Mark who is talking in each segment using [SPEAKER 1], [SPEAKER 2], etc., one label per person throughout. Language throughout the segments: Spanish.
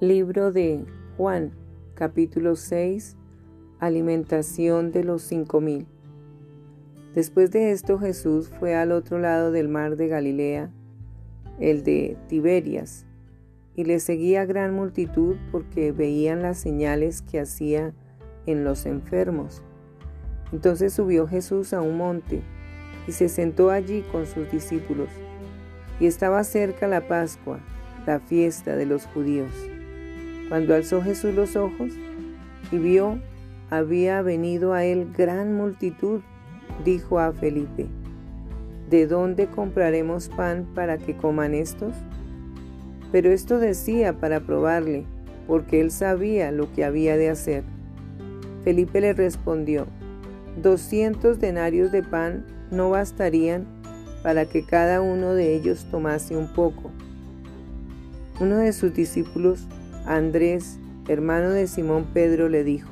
[SPEAKER 1] Libro de Juan, capítulo 6, Alimentación de los cinco mil. Después de esto Jesús fue al otro lado del mar de Galilea, el de Tiberias, y le seguía gran multitud porque veían las señales que hacía en los enfermos. Entonces subió Jesús a un monte y se sentó allí con sus discípulos. Y estaba cerca la Pascua, la fiesta de los judíos. Cuando alzó Jesús los ojos y vio, había venido a él gran multitud, dijo a Felipe, ¿de dónde compraremos pan para que coman estos? Pero esto decía para probarle, porque él sabía lo que había de hacer. Felipe le respondió, doscientos denarios de pan no bastarían para que cada uno de ellos tomase un poco. Uno de sus discípulos Andrés, hermano de Simón Pedro, le dijo,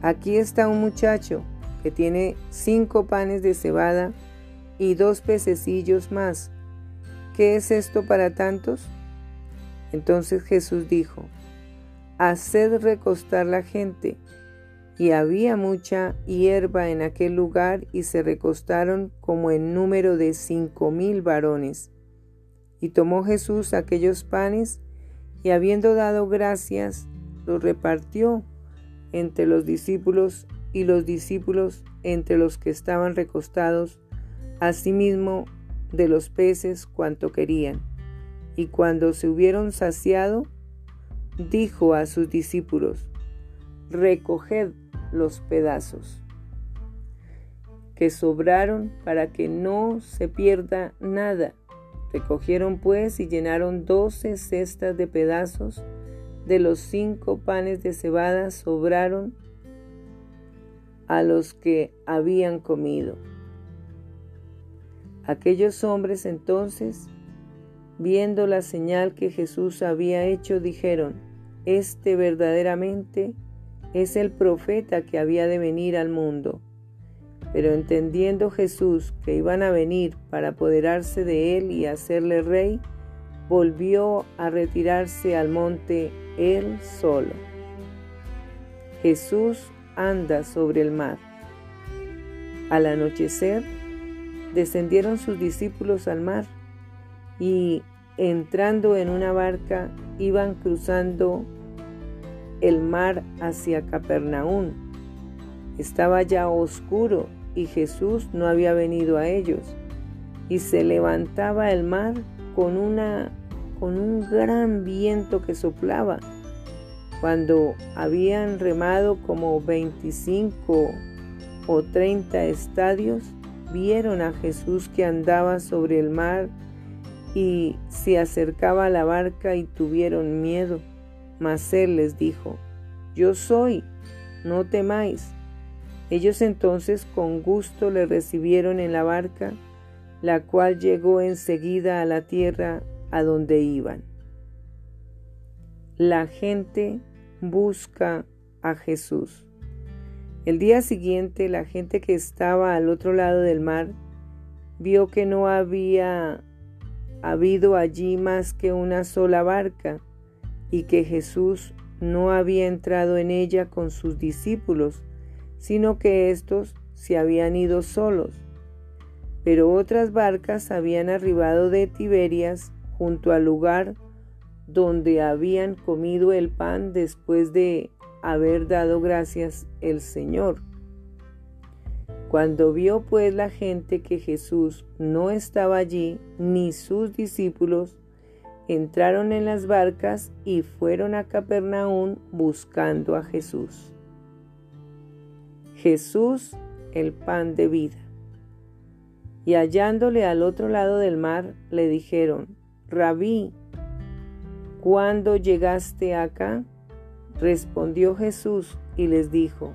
[SPEAKER 1] Aquí está un muchacho que tiene cinco panes de cebada y dos pececillos más. ¿Qué es esto para tantos? Entonces Jesús dijo, Haced recostar la gente. Y había mucha hierba en aquel lugar y se recostaron como en número de cinco mil varones. Y tomó Jesús aquellos panes y habiendo dado gracias, los repartió entre los discípulos y los discípulos entre los que estaban recostados, asimismo de los peces cuanto querían. Y cuando se hubieron saciado, dijo a sus discípulos, recoged los pedazos que sobraron para que no se pierda nada Recogieron pues y llenaron doce cestas de pedazos de los cinco panes de cebada sobraron a los que habían comido. Aquellos hombres entonces, viendo la señal que Jesús había hecho, dijeron, Este verdaderamente es el profeta que había de venir al mundo. Pero entendiendo Jesús que iban a venir para apoderarse de él y hacerle rey, volvió a retirarse al monte él solo. Jesús anda sobre el mar. Al anochecer, descendieron sus discípulos al mar y, entrando en una barca, iban cruzando el mar hacia Capernaum. Estaba ya oscuro y Jesús no había venido a ellos. Y se levantaba el mar con, una, con un gran viento que soplaba. Cuando habían remado como 25 o 30 estadios, vieron a Jesús que andaba sobre el mar y se acercaba a la barca y tuvieron miedo. Mas él les dijo, Yo soy, no temáis. Ellos entonces con gusto le recibieron en la barca, la cual llegó enseguida a la tierra a donde iban. La gente busca a Jesús. El día siguiente la gente que estaba al otro lado del mar vio que no había habido allí más que una sola barca y que Jesús no había entrado en ella con sus discípulos, sino que éstos se habían ido solos. Pero otras barcas habían arribado de Tiberias junto al lugar donde habían comido el pan después de haber dado gracias el Señor. Cuando vio pues la gente que Jesús no estaba allí, ni sus discípulos, entraron en las barcas y fueron a Capernaum buscando a Jesús. Jesús el pan de vida. Y hallándole al otro lado del mar, le dijeron, Rabí, ¿cuándo llegaste acá? Respondió Jesús y les dijo,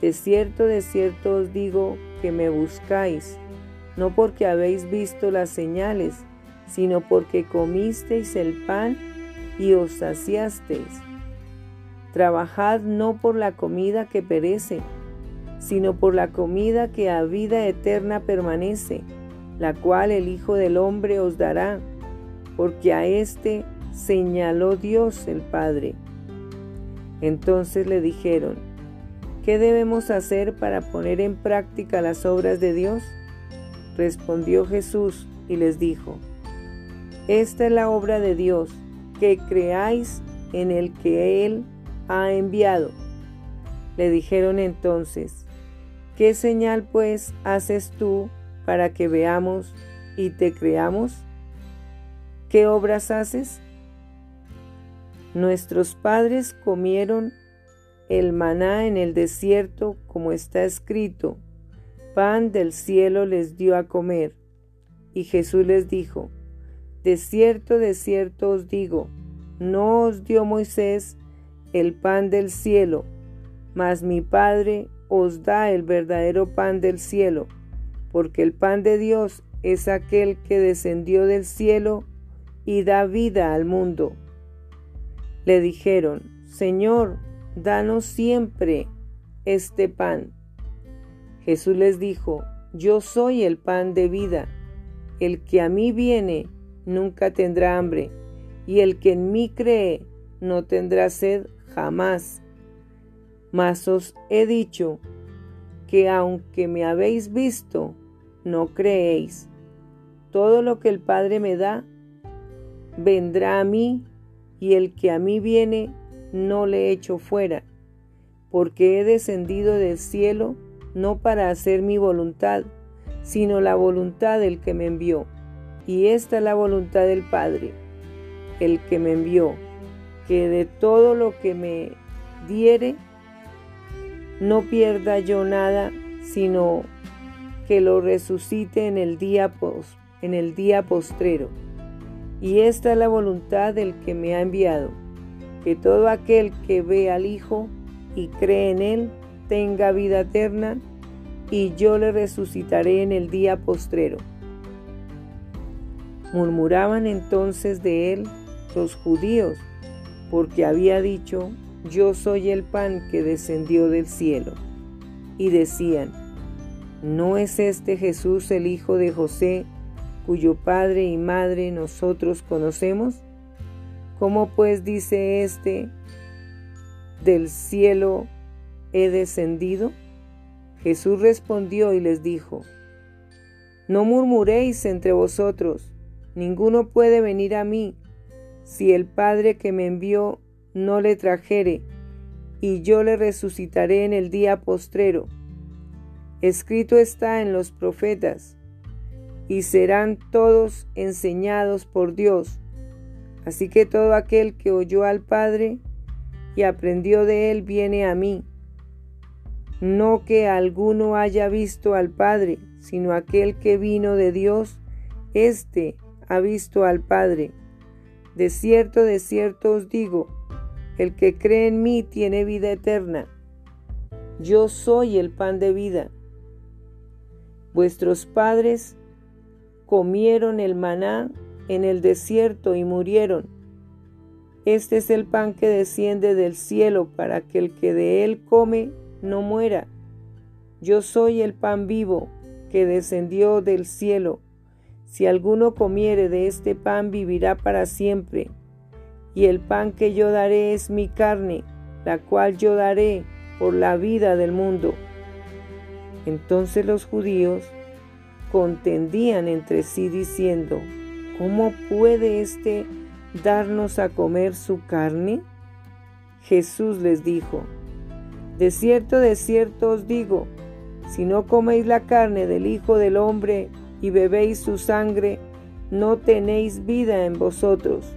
[SPEAKER 1] De cierto, de cierto os digo que me buscáis, no porque habéis visto las señales, sino porque comisteis el pan y os saciasteis. Trabajad no por la comida que perece, sino por la comida que a vida eterna permanece, la cual el Hijo del Hombre os dará, porque a éste señaló Dios el Padre. Entonces le dijeron, ¿qué debemos hacer para poner en práctica las obras de Dios? Respondió Jesús y les dijo, Esta es la obra de Dios, que creáis en el que Él ha enviado. Le dijeron entonces, ¿qué señal pues haces tú para que veamos y te creamos? ¿Qué obras haces? Nuestros padres comieron el maná en el desierto como está escrito, pan del cielo les dio a comer. Y Jesús les dijo, De cierto, de cierto os digo, no os dio Moisés el pan del cielo, mas mi Padre os da el verdadero pan del cielo, porque el pan de Dios es aquel que descendió del cielo y da vida al mundo. Le dijeron, Señor, danos siempre este pan. Jesús les dijo, Yo soy el pan de vida. El que a mí viene nunca tendrá hambre, y el que en mí cree no tendrá sed jamás. Mas os he dicho que aunque me habéis visto, no creéis. Todo lo que el Padre me da, vendrá a mí, y el que a mí viene, no le echo fuera, porque he descendido del cielo no para hacer mi voluntad, sino la voluntad del que me envió. Y esta es la voluntad del Padre, el que me envió, que de todo lo que me diere, no pierda yo nada, sino que lo resucite en el día, en el día postrero. Y esta es la voluntad del que me ha enviado, que todo aquel que ve al Hijo y cree en Él tenga vida eterna, y yo le resucitaré en el día postrero. Murmuraban entonces de él los judíos, porque había dicho, yo soy el pan que descendió del cielo. Y decían, ¿no es este Jesús el hijo de José, cuyo padre y madre nosotros conocemos? ¿Cómo pues dice este, del cielo he descendido? Jesús respondió y les dijo, No murmuréis entre vosotros, ninguno puede venir a mí si el Padre que me envió no le trajere, y yo le resucitaré en el día postrero. Escrito está en los profetas, y serán todos enseñados por Dios. Así que todo aquel que oyó al Padre y aprendió de él viene a mí. No que alguno haya visto al Padre, sino aquel que vino de Dios, éste ha visto al Padre. De cierto, de cierto os digo, el que cree en mí tiene vida eterna. Yo soy el pan de vida. Vuestros padres comieron el maná en el desierto y murieron. Este es el pan que desciende del cielo para que el que de él come no muera. Yo soy el pan vivo que descendió del cielo. Si alguno comiere de este pan vivirá para siempre. Y el pan que yo daré es mi carne, la cual yo daré por la vida del mundo. Entonces los judíos contendían entre sí diciendo, ¿cómo puede éste darnos a comer su carne? Jesús les dijo, de cierto, de cierto os digo, si no coméis la carne del Hijo del Hombre y bebéis su sangre, no tenéis vida en vosotros.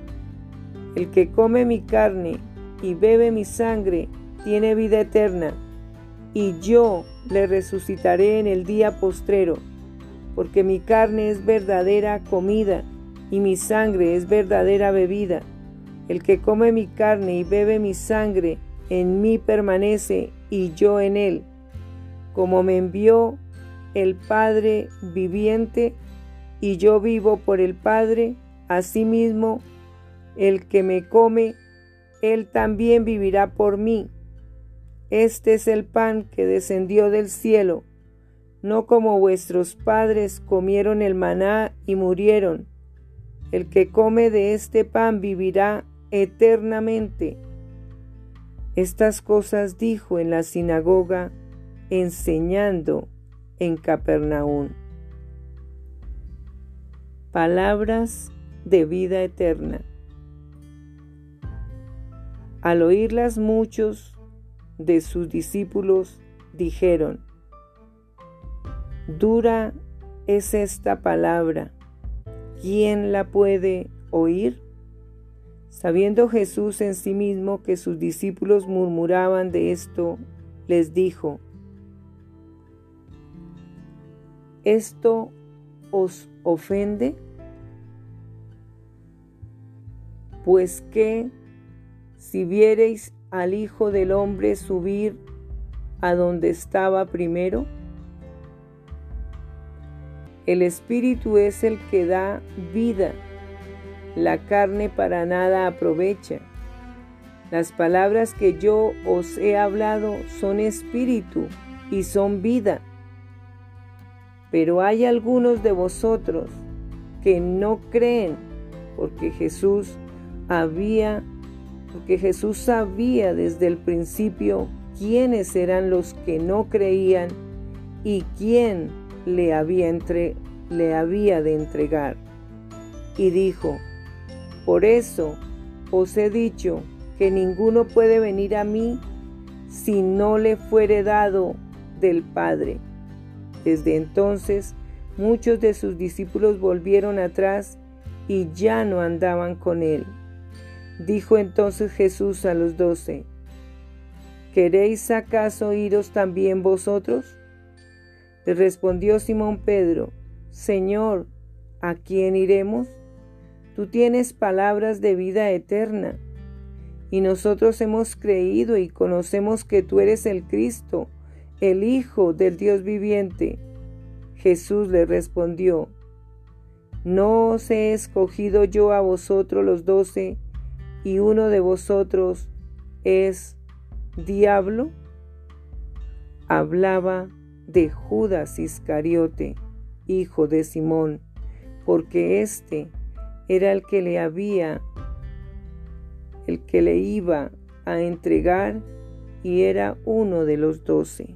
[SPEAKER 1] El que come mi carne y bebe mi sangre tiene vida eterna, y yo le resucitaré en el día postrero, porque mi carne es verdadera comida y mi sangre es verdadera bebida. El que come mi carne y bebe mi sangre, en mí permanece y yo en él. Como me envió el Padre viviente y yo vivo por el Padre, asimismo el que me come, él también vivirá por mí. Este es el pan que descendió del cielo, no como vuestros padres comieron el maná y murieron. el que come de este pan vivirá eternamente. Estas cosas dijo en la sinagoga, enseñando en Capernaum. Palabras de vida eterna. Al oírlas muchos de sus discípulos dijeron, Dura es esta palabra, ¿quién la puede oír? Sabiendo Jesús en sí mismo que sus discípulos murmuraban de esto, les dijo, ¿esto os ofende? Pues que si viereis al Hijo del Hombre subir a donde estaba primero, el Espíritu es el que da vida, la carne para nada aprovecha. Las palabras que yo os he hablado son espíritu y son vida. Pero hay algunos de vosotros que no creen porque Jesús había porque Jesús sabía desde el principio quiénes eran los que no creían y quién le había, de entregar. Y dijo, por eso os he dicho que ninguno puede venir a mí si no le fuere dado del Padre. Desde entonces muchos de sus discípulos volvieron atrás y ya no andaban con él. Dijo entonces Jesús a los doce, ¿queréis acaso iros también vosotros? Le respondió Simón Pedro, Señor, ¿a quién iremos? Tú tienes palabras de vida eterna, y nosotros hemos creído y conocemos que tú eres el Cristo, el Hijo del Dios viviente. Jesús le respondió, ¿no os he escogido yo a vosotros los doce? Y uno de vosotros es diablo? Hablaba de Judas Iscariote, hijo de Simón, porque éste era el que le había, el que le iba a entregar y era uno de los doce.